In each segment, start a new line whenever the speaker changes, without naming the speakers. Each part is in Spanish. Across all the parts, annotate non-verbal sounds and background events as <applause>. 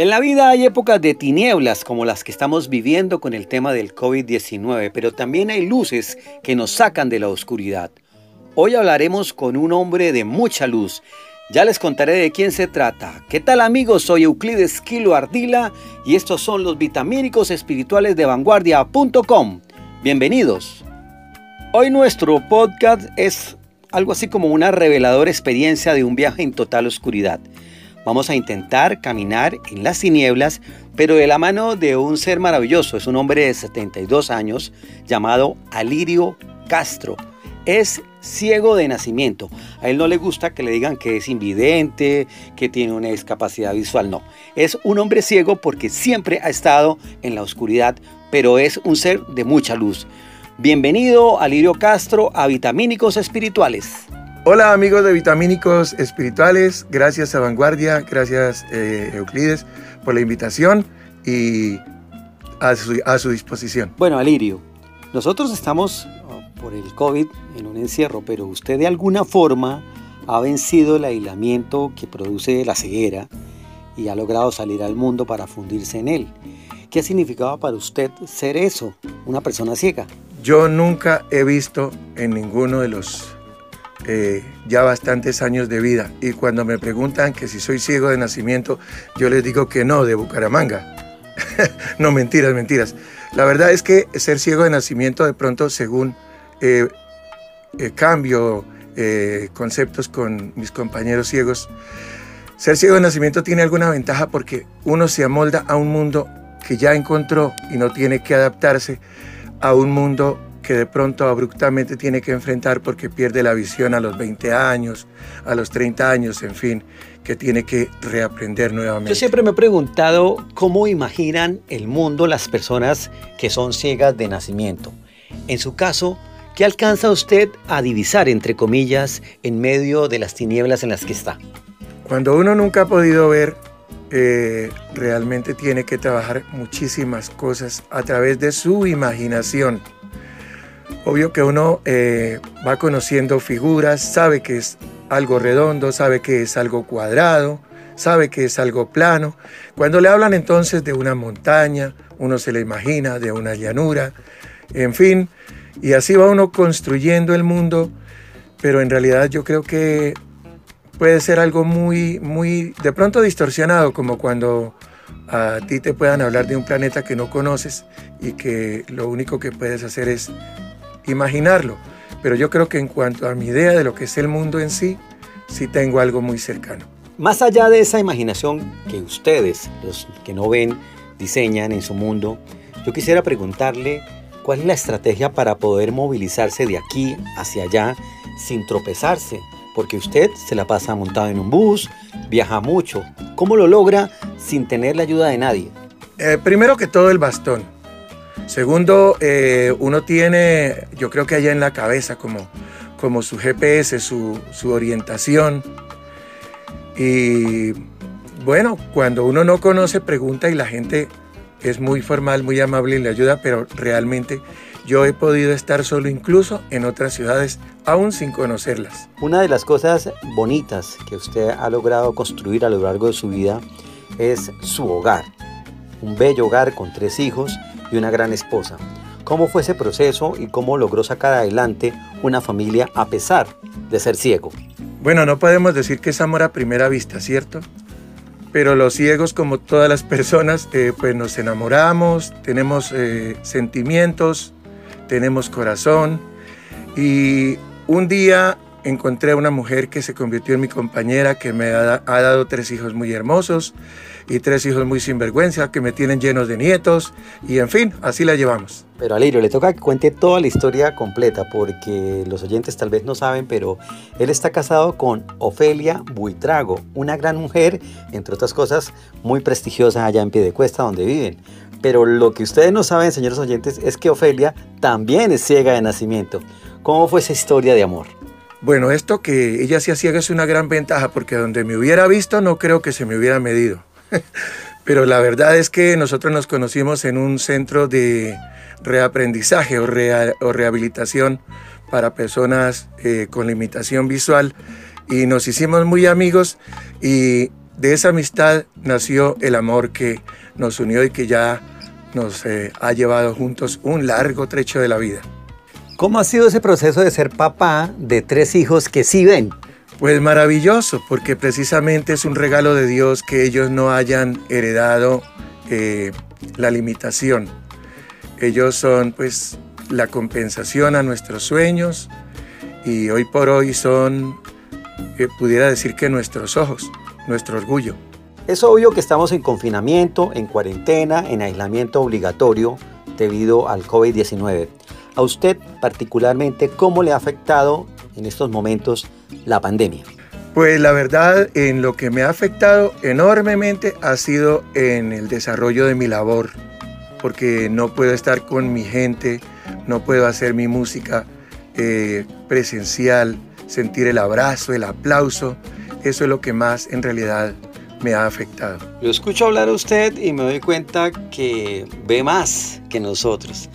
En la vida hay épocas de tinieblas como las que estamos viviendo con el tema del COVID-19, pero también hay luces que nos sacan de la oscuridad. Hoy hablaremos con un hombre de mucha luz. Ya les contaré de quién se trata. ¿Qué tal amigos? Soy Euclides Kilo Ardila y estos son los vitamínicos espirituales de vanguardia.com. Bienvenidos. Hoy nuestro podcast es algo así como una reveladora experiencia de un viaje en total oscuridad. Vamos a intentar caminar en las tinieblas, pero de la mano de un ser maravilloso. Es un hombre de 72 años llamado Alirio Castro. Es ciego de nacimiento. A él no le gusta que le digan que es invidente, que tiene una discapacidad visual. No, es un hombre ciego porque siempre ha estado en la oscuridad, pero es un ser de mucha luz. Bienvenido, Alirio Castro, a Vitamínicos Espirituales.
Hola amigos de Vitamínicos Espirituales, gracias a Vanguardia, gracias eh, Euclides por la invitación y a su, disposición.
Bueno, Alirio, nosotros estamos oh, por el COVID en un encierro, pero usted de alguna forma ha vencido el aislamiento que produce la ceguera y ha logrado salir al mundo para fundirse en él. ¿Qué ha significado para usted ser eso, una persona ciega?
Yo nunca he visto en ninguno de los eh, ya bastantes años de vida y cuando me preguntan que si soy ciego de nacimiento, yo les digo que no, de Bucaramanga. <laughs> no, mentiras, mentiras. La verdad es que ser ciego de nacimiento de pronto, según eh, eh, cambio conceptos con mis compañeros ciegos, ser ciego de nacimiento tiene alguna ventaja porque uno se amolda a un mundo que ya encontró y no tiene que adaptarse a un mundo que de pronto abruptamente tiene que enfrentar porque pierde la visión a los 20 años, a los 30 años, en fin, que tiene que reaprender nuevamente.
Yo siempre me he preguntado cómo imaginan el mundo las personas que son ciegas de nacimiento. En su caso, ¿qué alcanza usted a divisar, entre comillas, en medio de las tinieblas en las que está?
Cuando uno nunca ha podido ver, eh, realmente tiene que trabajar muchísimas cosas a través de su imaginación Obvio que uno eh, va conociendo figuras, sabe que es algo redondo, sabe que es algo cuadrado, sabe que es algo plano. Cuando le hablan entonces de una montaña, uno se le imagina de una llanura, en fin, y así va uno construyendo el mundo, pero en realidad yo creo que puede ser algo muy, muy, de pronto distorsionado, como cuando a ti te puedan hablar de un planeta que no conoces y que lo único que puedes hacer es imaginarlo, pero yo creo que en cuanto a mi idea de lo que es el mundo en sí, sí tengo algo muy cercano.
Más allá de esa imaginación que ustedes, los que no ven, diseñan en su mundo, yo quisiera preguntarle cuál es la estrategia para poder movilizarse de aquí hacia allá sin tropezarse, porque usted se la pasa montado en un bus, viaja mucho. ¿Cómo lo logra sin tener la ayuda de nadie?
Eh, primero que todo el bastón. Segundo, eh, uno tiene, yo creo que allá en la cabeza como, como su GPS, su, su orientación. Y bueno, cuando uno no conoce, pregunta y la gente es muy formal, muy amable y le ayuda, pero realmente yo he podido estar solo incluso en otras ciudades, aún sin conocerlas.
Una de las cosas bonitas que usted ha logrado construir a lo largo de su vida es su hogar. Un bello hogar con tres hijos y una gran esposa. ¿Cómo fue ese proceso y cómo logró sacar adelante una familia a pesar de ser ciego?
Bueno, no podemos decir que es amor a primera vista, ¿cierto? Pero los ciegos, como todas las personas, eh, pues nos enamoramos, tenemos eh, sentimientos, tenemos corazón. Y un día encontré a una mujer que se convirtió en mi compañera, que me ha, dado tres hijos muy hermosos y tres hijos muy sinvergüenza que me tienen llenos de nietos y en fin, así la llevamos.
Pero Alirio, le toca que cuente toda la historia completa porque los oyentes tal vez no saben, pero él está casado con Ofelia Buitrago, una gran mujer, entre otras cosas, muy prestigiosa allá en Piedecuesta donde viven. Pero lo que ustedes no saben, señores oyentes, es que Ofelia también es ciega de nacimiento. ¿Cómo fue esa historia de amor?
Bueno, esto que ella sea ciega es una gran ventaja porque donde me hubiera visto no creo que se me hubiera medido. <laughs> Pero la verdad es que nosotros nos conocimos en un centro de reaprendizaje o, rehabilitación para personas eh, con limitación visual y nos hicimos muy amigos y de esa amistad nació el amor que nos unió y que ya nos eh, ha llevado juntos un largo trecho de la vida.
¿Cómo ha sido ese proceso de ser papá de tres hijos que sí ven?
Pues maravilloso, porque precisamente es un regalo de Dios que ellos no hayan heredado eh, la limitación. Ellos son pues la compensación a nuestros sueños y hoy por hoy son, eh, pudiera decir que nuestros ojos, nuestro orgullo.
Es obvio que estamos en confinamiento, en cuarentena, en aislamiento obligatorio debido al COVID-19. A usted particularmente, ¿cómo le ha afectado en estos momentos la pandemia?
Pues la verdad, en lo que me ha afectado enormemente ha sido en el desarrollo de mi labor, porque no puedo estar con mi gente, no puedo hacer mi música eh, presencial, sentir el abrazo, el aplauso. Eso es lo que más en realidad me ha afectado.
Lo escucho hablar a usted y me doy cuenta que ve más que nosotros.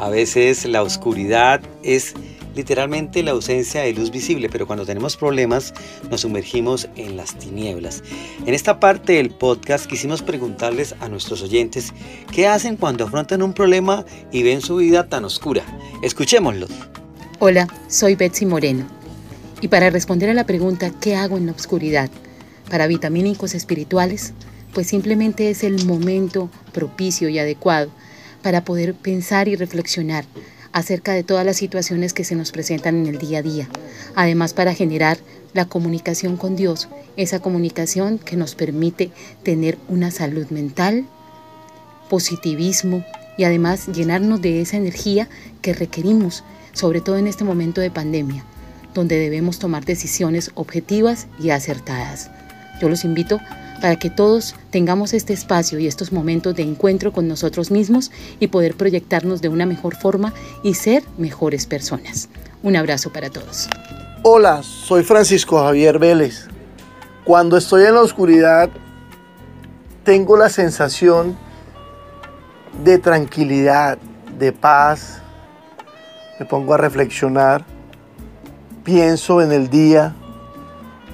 A veces la oscuridad es literalmente la ausencia de luz visible, pero cuando tenemos problemas nos sumergimos en las tinieblas. En esta parte del podcast quisimos preguntarles a nuestros oyentes qué hacen cuando afrontan un problema y ven su vida tan oscura. Escuchémoslo.
Hola, soy Betsy Moreno. Y para responder a la pregunta ¿qué hago en la oscuridad? Para vitamínicos espirituales, pues simplemente es el momento propicio y adecuado para poder pensar y reflexionar acerca de todas las situaciones que se nos presentan en el día a día. Además, para generar la comunicación con Dios, esa comunicación que nos permite tener una salud mental, positivismo y además llenarnos de esa energía que requerimos, sobre todo en este momento de pandemia, donde debemos tomar decisiones objetivas y acertadas. Yo los invito para que todos tengamos este espacio y estos momentos de encuentro con nosotros mismos y poder proyectarnos de una mejor forma y ser mejores personas. Un abrazo para todos.
Hola, soy Francisco Javier Vélez. Cuando estoy en la oscuridad, tengo la sensación de tranquilidad, de paz. Me pongo a reflexionar, pienso en el día,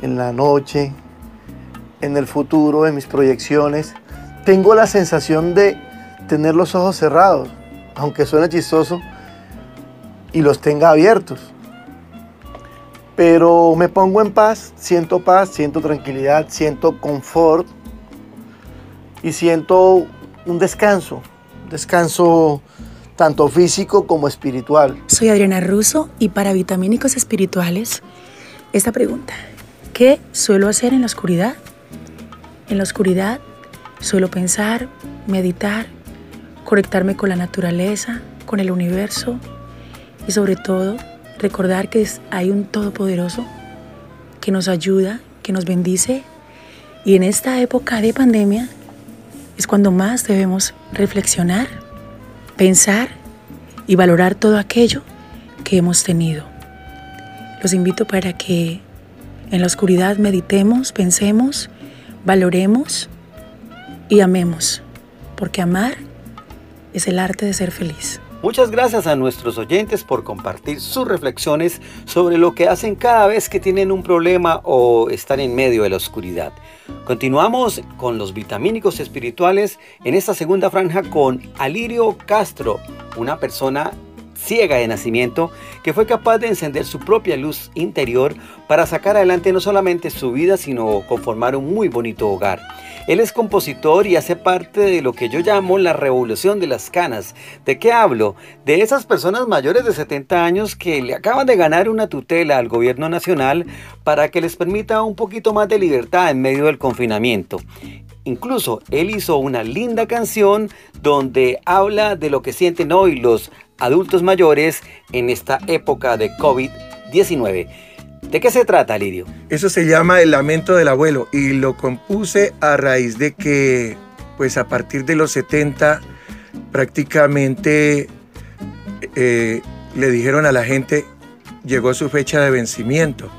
en la noche, en el futuro, en mis proyecciones, tengo la sensación de tener los ojos cerrados, aunque suene chistoso, y los tenga abiertos. Pero me pongo en paz, siento paz, siento tranquilidad, siento confort y siento un descanso, descanso tanto físico como espiritual.
Soy Adriana Russo y para Vitamínicos Espirituales, esta pregunta, ¿qué suelo hacer en la oscuridad? En la oscuridad suelo pensar, meditar, conectarme con la naturaleza, con el universo y sobre todo recordar que hay un Todopoderoso que nos ayuda, que nos bendice y en esta época de pandemia es cuando más debemos reflexionar, pensar y valorar todo aquello que hemos tenido. Los invito para que en la oscuridad meditemos, pensemos valoremos y amemos, porque amar es el arte de ser feliz.
Muchas gracias a nuestros oyentes por compartir sus reflexiones sobre lo que hacen cada vez que tienen un problema o están en medio de la oscuridad. Continuamos con los vitamínicos espirituales en esta segunda franja con Alirio Castro, una persona ciega de nacimiento que fue capaz de encender su propia luz interior para sacar adelante no solamente su vida, sino conformar un muy bonito hogar. Él es compositor y hace parte de lo que yo llamo la revolución de las canas. ¿De qué hablo? De esas personas mayores de 70 años que le acaban de ganar una tutela al gobierno nacional para que les permita un poquito más de libertad en medio del confinamiento. Incluso él hizo una linda canción donde habla de lo que sienten hoy los adultos mayores en esta época de COVID-19. ¿De qué se trata, Lidio?
Eso se llama El lamento del abuelo y lo compuse a raíz de que, pues a partir de los 70, prácticamente eh, le dijeron a la gente, llegó su fecha de vencimiento.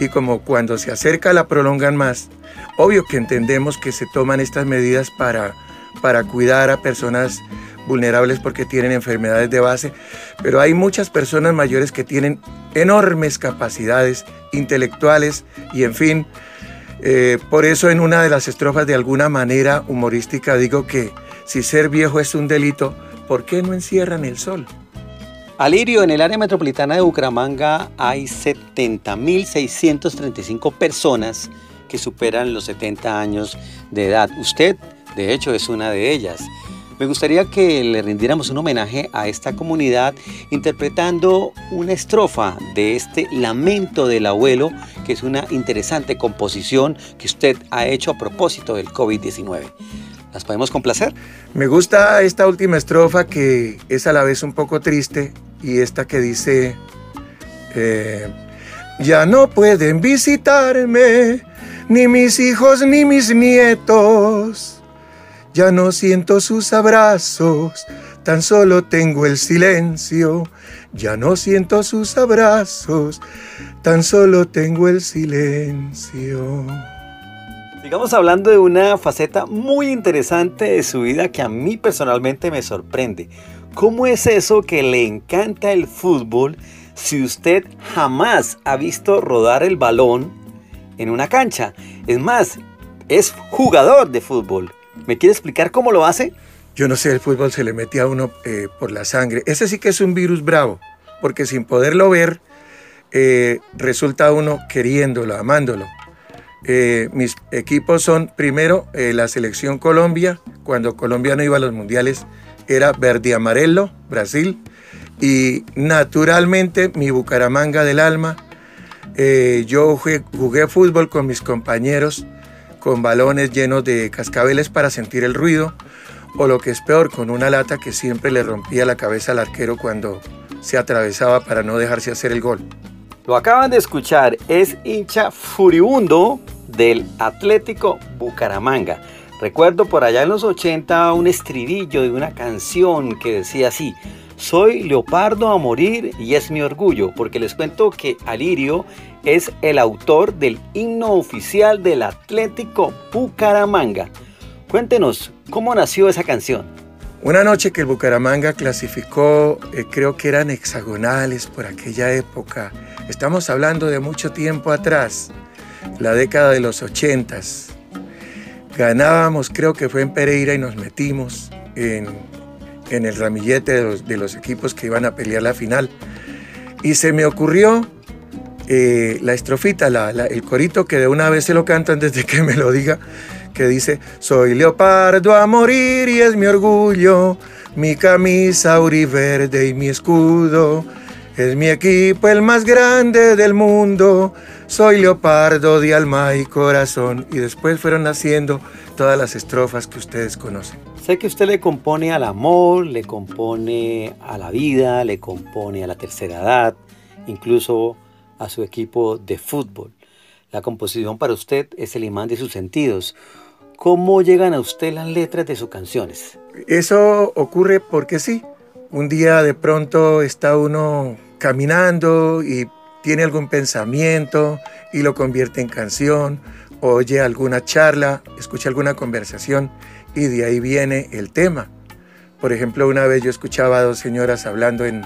Y como cuando se acerca la prolongan más, obvio que entendemos que se toman estas medidas para, para cuidar a personas vulnerables porque tienen enfermedades de base, pero hay muchas personas mayores que tienen enormes capacidades intelectuales y en fin, Eh, por eso en una de las estrofas de alguna manera humorística digo que si ser viejo es un delito, ¿por qué no encierran el sol?
Alirio, en el área metropolitana de Bucaramanga hay 70.635 personas que superan los 70 años de edad. Usted, de hecho, es una de ellas. Me gustaría que le rindiéramos un homenaje a esta comunidad interpretando una estrofa de este Lamento del Abuelo, que es una interesante composición que usted ha hecho a propósito del COVID-19. ¿Las podemos complacer?
Me gusta esta última estrofa que es a la vez un poco triste y esta que dice, eh, ya no pueden visitarme ni mis hijos ni mis nietos ya no siento sus abrazos, tan solo tengo el silencio. Ya no siento sus abrazos, tan solo tengo el silencio.
Sigamos hablando de una faceta muy interesante de su vida que a mí personalmente me sorprende. ¿Cómo es eso que le encanta el fútbol si usted jamás ha visto rodar el balón en una cancha? Es más, es jugador de fútbol. ¿Me quiere explicar cómo lo hace?
Yo no sé, el fútbol se le mete a uno eh, por la sangre. Ese sí que es un virus bravo, porque sin poderlo ver, eh, resulta uno queriéndolo, amándolo. Eh, mis equipos son primero la selección Colombia, cuando Colombia no iba a los mundiales, era verde amarelo, Brasil, y naturalmente mi Bucaramanga del alma. Yo jugué fútbol con mis compañeros con balones llenos de cascabeles para sentir el ruido, o lo que es peor, con una lata que siempre le rompía la cabeza al arquero cuando se atravesaba para no dejarse hacer el gol.
Lo acaban de escuchar, es hincha furibundo del Atlético Bucaramanga. Recuerdo por allá en los 80 un estribillo de una canción que decía así, soy leopardo a morir y es mi orgullo, porque les cuento que Alirio es el autor del himno oficial del Atlético Bucaramanga. Cuéntenos, ¿cómo nació esa canción?
Una noche que el Bucaramanga clasificó, eh, creo que eran hexagonales por aquella época. Estamos hablando de mucho tiempo atrás, la década de los ochentas. Ganábamos, creo que fue en Pereira y nos metimos en, el ramillete de los, equipos que iban a pelear la final. Y se me ocurrió eh, la estrofita, el corito que de una vez se lo cantan desde que me lo diga, que dice, soy leopardo a morir y es mi orgullo, mi camisa verde y mi escudo, es mi equipo el más grande del mundo, soy leopardo de alma y corazón. Y después fueron naciendo todas las estrofas que ustedes conocen.
Sé que usted le compone al amor, le compone a la vida, le compone a la tercera edad, incluso a su equipo de fútbol. La composición para usted es el imán de sus sentidos. ¿Cómo llegan a usted las letras de sus canciones?
Eso ocurre porque sí. Un día de pronto está uno caminando y tiene algún pensamiento y lo convierte en canción, oye alguna charla, escucha alguna conversación y de ahí viene el tema. Por ejemplo, una vez yo escuchaba a dos señoras hablando en,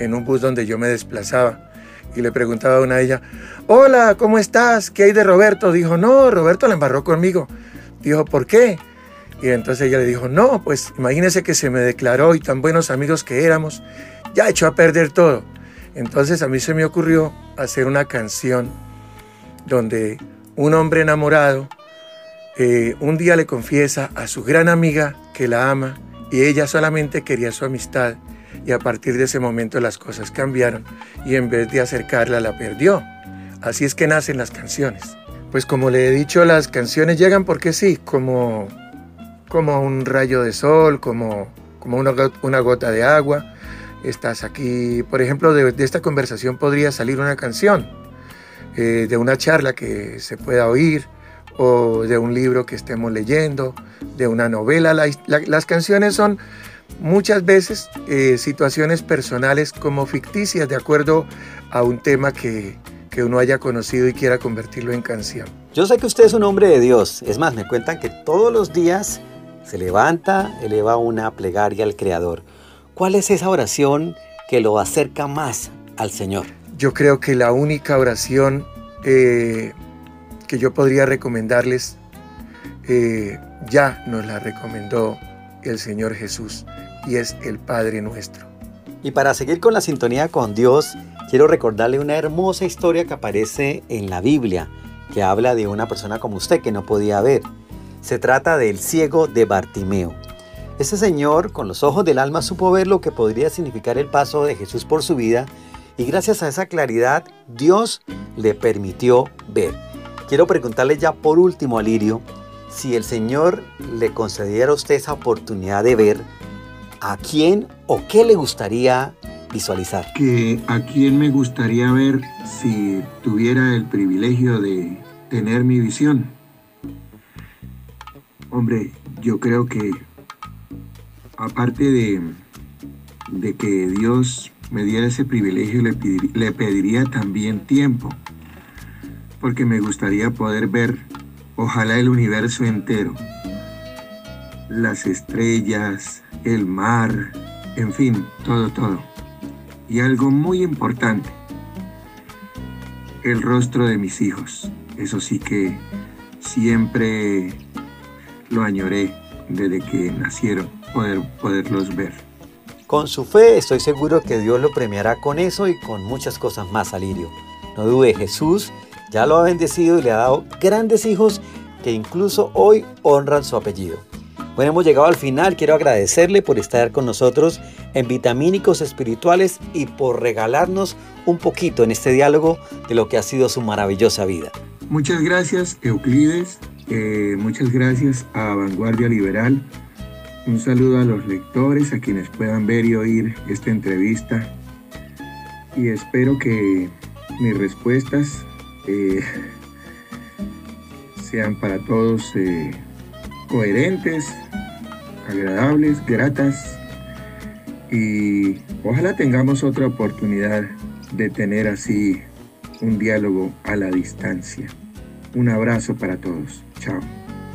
en un bus donde yo me desplazaba y le preguntaba a una de ellas, hola, ¿cómo estás? ¿Qué hay de Roberto? Dijo, no, Roberto la embarró conmigo. Dijo, ¿por qué? Y entonces ella le dijo, no, pues imagínese que se me declaró y tan buenos amigos que éramos, ya echó a perder todo. Entonces a mí se me ocurrió hacer una canción donde un hombre enamorado eh, un día le confiesa a su gran amiga que la ama y ella solamente quería su amistad y a partir de ese momento las cosas cambiaron y en vez de acercarla la perdió. Así es que nacen las canciones. Pues como le he dicho, las canciones llegan porque sí, como, como un rayo de sol, como, como una, gota de agua. Estás aquí, por ejemplo, de, esta conversación podría salir una canción, eh, de una charla que se pueda oír, o de un libro que estemos leyendo, de una novela. las canciones son muchas veces eh, situaciones personales como ficticias de acuerdo a un tema que, que uno haya conocido y quiera convertirlo en canción.
Yo sé que usted es un hombre de Dios. Es más, me cuentan que todos los días se levanta, eleva una plegaria al Creador. ¿Cuál es esa oración que lo acerca más al Señor?
Yo creo que la única oración eh,
que yo podría recomendarles, eh, ya nos la recomendó el Señor Jesús y es el Padre nuestro.
Y para seguir con la sintonía con Dios, quiero recordarle una hermosa historia que aparece en la Biblia, que habla de una persona como usted que no podía ver. Se trata del ciego de Bartimeo. Ese señor, con los ojos del alma, supo ver lo que podría significar el paso de Jesús por su vida y gracias a esa claridad, Dios le permitió ver. Quiero preguntarle ya por último a Lirio, si el Señor le concediera a usted esa oportunidad de ver, ¿a quién o qué le gustaría visualizar?
Que a quién me gustaría ver si tuviera el privilegio de tener mi visión. Hombre, yo creo que aparte de, de que Dios me diera ese privilegio, le, le pediría también tiempo, porque me gustaría poder ver, ojalá el universo entero, las estrellas, el mar, en fin, todo, todo. Y algo muy importante, el rostro de mis hijos. Eso sí que siempre lo añoré desde que nacieron, poder, poderlos ver.
Con su fe estoy seguro que Dios lo premiará con eso y con muchas cosas más, Alirio. No dude, Jesús ya lo ha bendecido y le ha dado grandes hijos que incluso hoy honran su apellido. Bueno, hemos llegado al final. Quiero agradecerle por estar con nosotros en Vitamínicos Espirituales y por regalarnos un poquito en este diálogo de lo que ha sido su maravillosa vida.
Muchas gracias, Euclides. Eh, muchas gracias a Vanguardia Liberal un saludo a los lectores, a quienes puedan ver y oír esta entrevista. Y espero que mis respuestas eh, sean para todos eh, coherentes, agradables, gratas. Y ojalá tengamos otra oportunidad de tener así un diálogo a la distancia. Un abrazo para todos. Chao.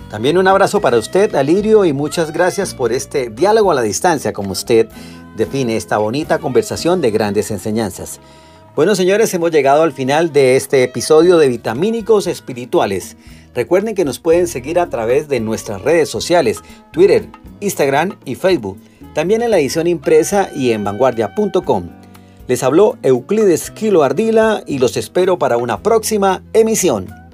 También un abrazo para usted, Alirio, y muchas gracias por este diálogo a la distancia, como usted define esta bonita conversación de grandes enseñanzas. Bueno, señores, hemos llegado al final de este episodio de Vitamínicos Espirituales. Recuerden que nos pueden seguir a través de nuestras redes sociales, Twitter, Instagram y Facebook. También en la edición impresa y en vanguardia.com. Les habló Euclides Kilo Ardila y los espero para una próxima emisión.